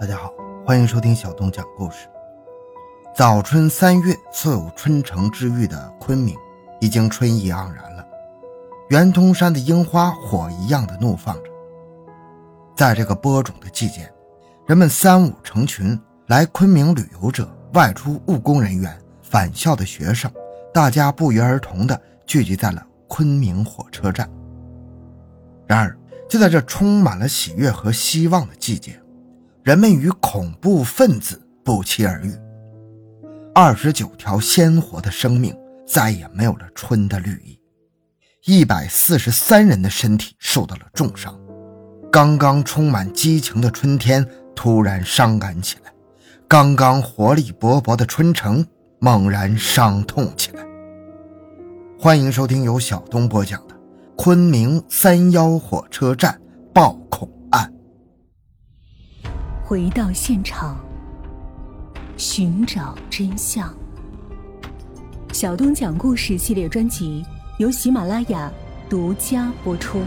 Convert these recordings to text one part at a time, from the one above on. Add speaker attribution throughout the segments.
Speaker 1: 大家好，欢迎收听小东讲故事。早春三月，素有春城之誉的昆明，已经春意盎然了。圆通山的樱花火一样的怒放着。在这个播种的季节，人们三五成群来昆明旅游者、外出务工人员、返校的学生，大家不约而同地聚集在了昆明火车站。然而，就在这充满了喜悦和希望的季节。人们与恐怖分子不期而遇，二十九条鲜活的生命再也没有了春的绿意，一百四十三人的身体受到了重伤，刚刚充满激情的春天突然伤感起来，刚刚活力勃勃的春城猛然伤痛起来。欢迎收听由小东播讲的《昆明三幺火车站爆恐》。
Speaker 2: 回到现场，寻找真相。小东讲故事系列专辑由喜马拉雅独家播出。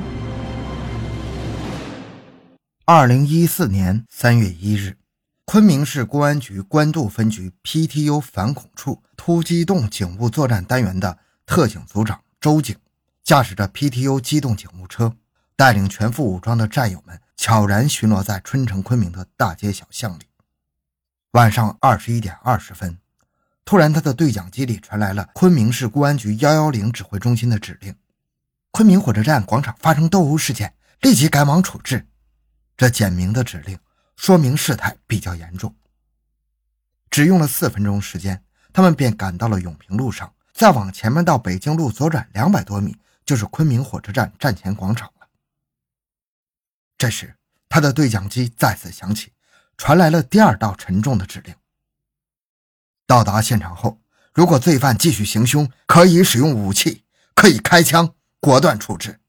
Speaker 1: 二零一四年三月一日，昆明市公安局官渡分局 PTU 反恐处突击动警务作战单元的特警组长周警，驾驶着 PTU 机动警务车，带领全副武装的战友们。悄然巡逻在春城昆明的大街小巷里。晚上二十一点二十分，突然他的对讲机里传来了昆明市公安局幺幺零指挥中心的指令：昆明火车站广场发生斗殴事件，立即赶往处置。这简明的指令说明事态比较严重。只用了四分钟时间，他们便赶到了永平路上，再往前面到北京路左转两百多米，就是昆明火车站站前广场。这时，他的对讲机再次响起，传来了第二道沉重的指令：到达现场后，如果罪犯继续行凶，可以使用武器，可以开枪，果断处置。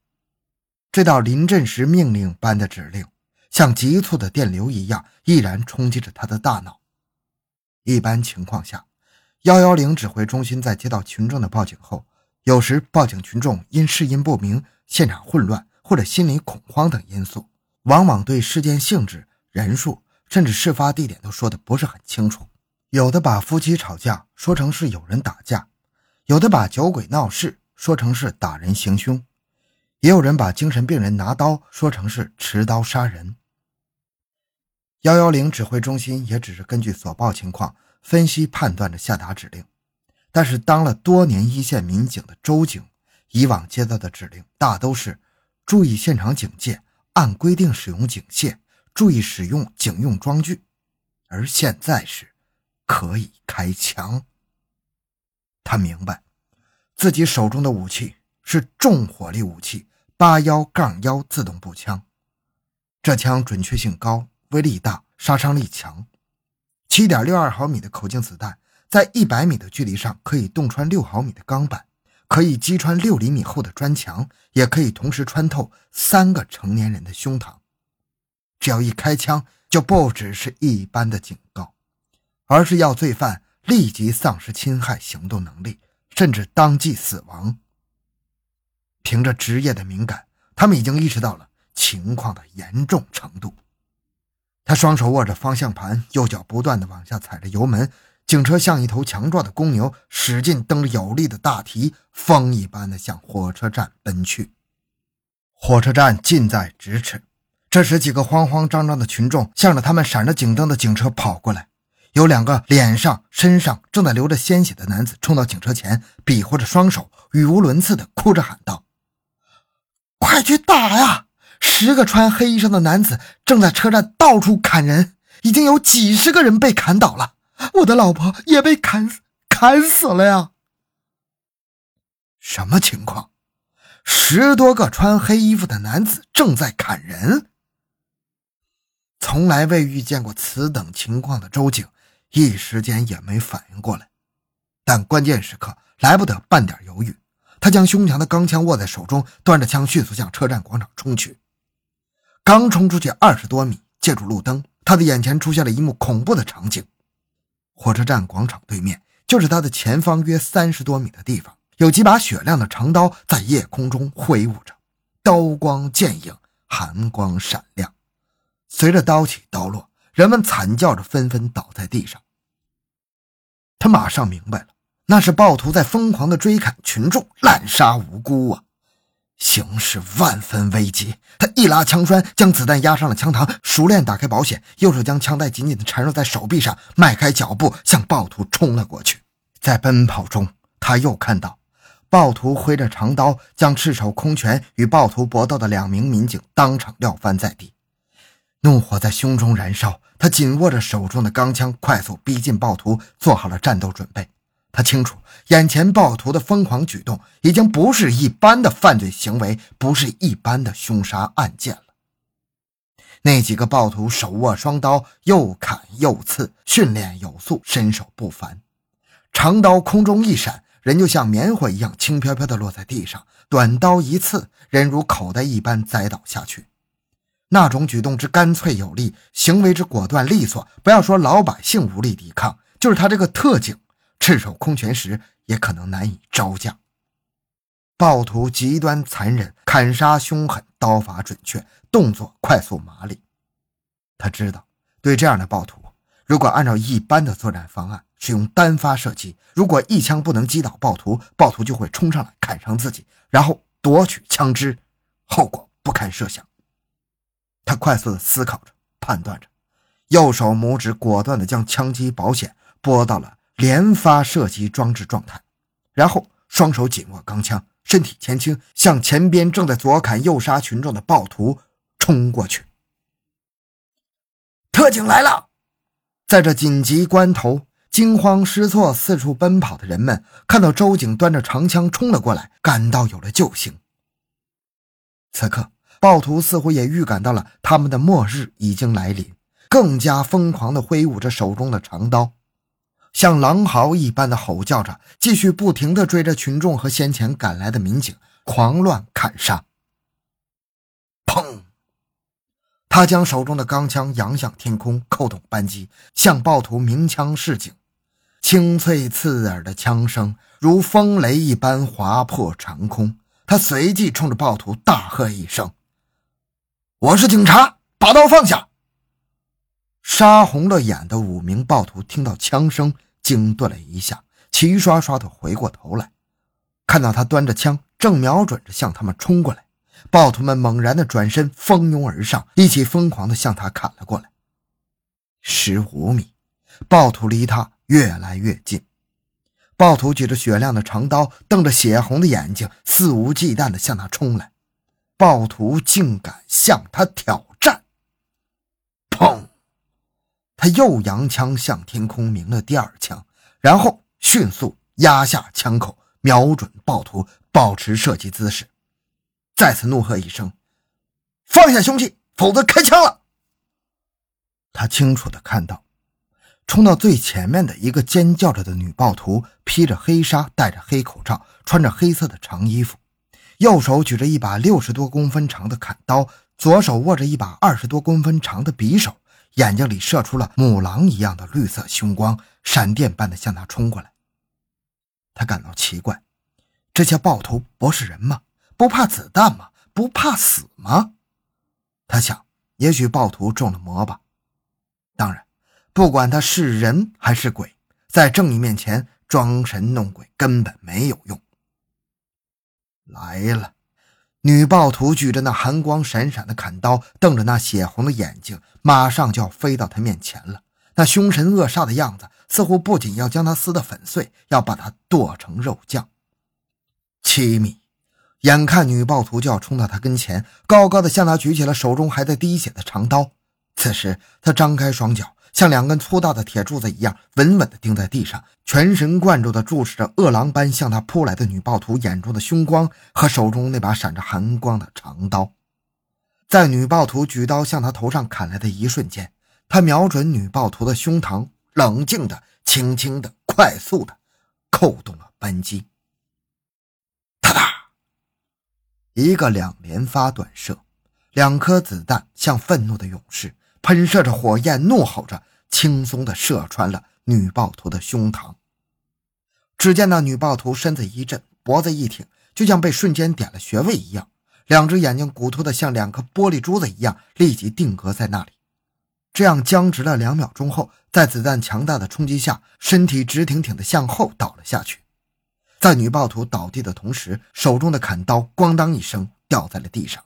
Speaker 1: 这道临阵时命令般的指令，像急促的电流一样，毅然冲击着他的大脑。一般情况下，幺幺零指挥中心在接到群众的报警后，有时报警群众因事因不明、现场混乱或者心理恐慌等因素。往往对事件性质、人数，甚至事发地点都说的不是很清楚。有的把夫妻吵架说成是有人打架，有的把酒鬼闹事说成是打人行凶，也有人把精神病人拿刀说成是持刀杀人。幺幺零指挥中心也只是根据所报情况分析判断着下达指令，但是当了多年一线民警的周警，以往接到的指令大都是注意现场警戒。按规定使用警械，注意使用警用装具，而现在是可以开枪。他明白，自己手中的武器是重火力武器八幺杠幺自动步枪，这枪准确性高，威力大，杀伤力强。七点六二毫米的口径子弹，在一百米的距离上可以洞穿六毫米的钢板。可以击穿六厘米厚的砖墙，也可以同时穿透三个成年人的胸膛。只要一开枪，就不只是一般的警告，而是要罪犯立即丧失侵害行动能力，甚至当即死亡。凭着职业的敏感，他们已经意识到了情况的严重程度。他双手握着方向盘，右脚不断地往下踩着油门。警车像一头强壮的公牛，使劲蹬着有力的大蹄，风一般的向火车站奔去。火车站近在咫尺。这时，几个慌慌张张的群众向着他们闪着警灯的警车跑过来。有两个脸上、身上正在流着鲜血的男子冲到警车前，比划着双手，语无伦次的哭着喊道：“快去打呀！十个穿黑衣裳的男子正在车站到处砍人，已经有几十个人被砍倒了。”我的老婆也被砍，砍死了呀！什么情况？十多个穿黑衣服的男子正在砍人。从来未遇见过此等情况的周景，一时间也没反应过来。但关键时刻来不得半点犹豫，他将胸前的钢枪握在手中，端着枪迅速向车站广场冲去。刚冲出去二十多米，借助路灯，他的眼前出现了一幕恐怖的场景。火车站广场对面，就是他的前方约三十多米的地方，有几把雪亮的长刀在夜空中挥舞着，刀光剑影，寒光闪亮。随着刀起刀落，人们惨叫着纷纷倒在地上。他马上明白了，那是暴徒在疯狂的追砍群众，滥杀无辜啊！形势万分危急，他一拉枪栓，将子弹压上了枪膛，熟练打开保险，右手将枪带紧紧地缠绕在手臂上，迈开脚步向暴徒冲了过去。在奔跑中，他又看到暴徒挥着长刀，将赤手空拳与暴徒搏斗的两名民警当场撂翻在地。怒火在胸中燃烧，他紧握着手中的钢枪，快速逼近暴徒，做好了战斗准备。他清楚，眼前暴徒的疯狂举动已经不是一般的犯罪行为，不是一般的凶杀案件了。那几个暴徒手握双刀，又砍又刺，训练有素，身手不凡。长刀空中一闪，人就像棉花一样轻飘飘地落在地上；短刀一刺，人如口袋一般栽倒下去。那种举动之干脆有力，行为之果断利索，不要说老百姓无力抵抗，就是他这个特警，赤手空拳时也可能难以招架。暴徒极端残忍，砍杀凶狠，刀法准确，动作快速麻利。他知道，对这样的暴徒，如果按照一般的作战方案，使用单发射击，如果一枪不能击倒暴徒，暴徒就会冲上来砍伤自己，然后夺取枪支，后果不堪设想。他快速的思考着，判断着，右手拇指果断的将枪机保险拨到了连发射击装置状态，然后双手紧握钢枪，身体前倾，向前边正在左砍右杀群众的暴徒冲过去。特警来了！在这紧急关头，惊慌失措、四处奔跑的人们看到周警端着长枪冲了过来，感到有了救星。此刻。暴徒似乎也预感到了他们的末日已经来临，更加疯狂地挥舞着手中的长刀，像狼嚎一般的吼叫着，继续不停地追着群众和先前赶来的民警狂乱砍杀。砰！他将手中的钢枪扬向天空，扣动扳机，向暴徒鸣枪示警。清脆刺耳的枪声如风雷一般划破长空。他随即冲着暴徒大喝一声。我是警察，把刀放下！杀红了眼的五名暴徒听到枪声，惊顿了一下，齐刷刷的回过头来，看到他端着枪，正瞄准着向他们冲过来。暴徒们猛然的转身，蜂拥而上，一起疯狂的向他砍了过来。十五米，暴徒离他越来越近。暴徒举着雪亮的长刀，瞪着血红的眼睛，肆无忌惮的向他冲来。暴徒竟敢向他挑战！砰！他又扬枪向天空鸣了第二枪，然后迅速压下枪口，瞄准暴徒，保持射击姿势，再次怒喝一声：“放下凶器，否则开枪了！”他清楚的看到，冲到最前面的一个尖叫着的女暴徒，披着黑纱，戴着黑口罩，穿着黑色的长衣服。右手举着一把六十多公分长的砍刀，左手握着一把二十多公分长的匕首，眼睛里射出了母狼一样的绿色凶光，闪电般的向他冲过来。他感到奇怪，这些暴徒不是人吗？不怕子弹吗？不怕死吗？他想，也许暴徒中了魔吧。当然，不管他是人还是鬼，在正义面前装神弄鬼根本没有用。来了，女暴徒举着那寒光闪闪的砍刀，瞪着那血红的眼睛，马上就要飞到他面前了。那凶神恶煞的样子，似乎不仅要将他撕得粉碎，要把他剁成肉酱。七米，眼看女暴徒就要冲到他跟前，高高的向他举起了手中还在滴血的长刀。此时，他张开双脚。像两根粗大的铁柱子一样稳稳地钉在地上，全神贯注地注视着饿狼般向他扑来的女暴徒眼中的凶光和手中那把闪着寒光的长刀。在女暴徒举刀向他头上砍来的一瞬间，他瞄准女暴徒的胸膛，冷静地、轻轻地、快速地扣动了扳机。哒哒，一个两连发短射，两颗子弹像愤怒的勇士。喷射着火焰，怒吼着，轻松地射穿了女暴徒的胸膛。只见那女暴徒身子一震，脖子一挺，就像被瞬间点了穴位一样，两只眼睛骨突的像两颗玻璃珠子一样，立即定格在那里。这样僵直了两秒钟后，在子弹强大的冲击下，身体直挺挺地向后倒了下去。在女暴徒倒地的同时，手中的砍刀咣当一声掉在了地上。